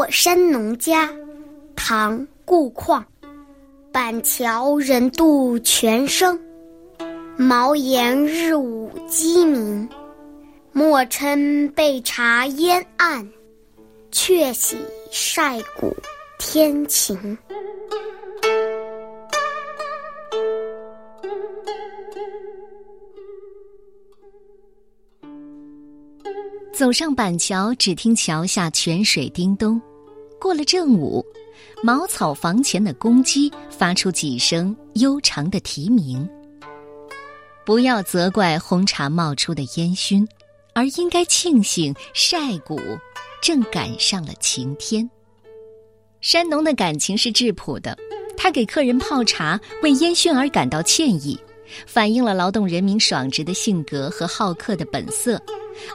过山农家，唐·顾况。板桥人度泉声，茅檐日午鸡鸣。莫称被茶烟暗，却喜晒谷天晴。走上板桥，只听桥下泉水叮咚。过了正午，茅草房前的公鸡发出几声悠长的啼鸣。不要责怪红茶冒出的烟熏，而应该庆幸晒谷正赶上了晴天。山农的感情是质朴的，他给客人泡茶，为烟熏而感到歉意，反映了劳动人民爽直的性格和好客的本色。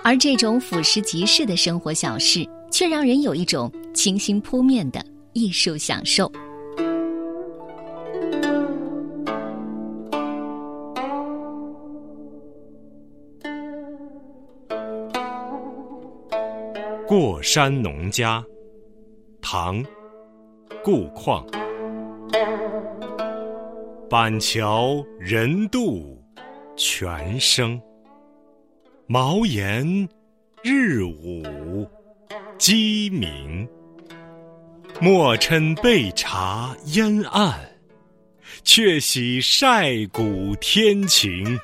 而这种俯拾即是的生活小事，却让人有一种清新扑面的艺术享受。过山农家，唐·顾况。板桥人渡泉声。茅檐日午鸡鸣，莫嗔被茶烟暗，却喜晒谷天晴。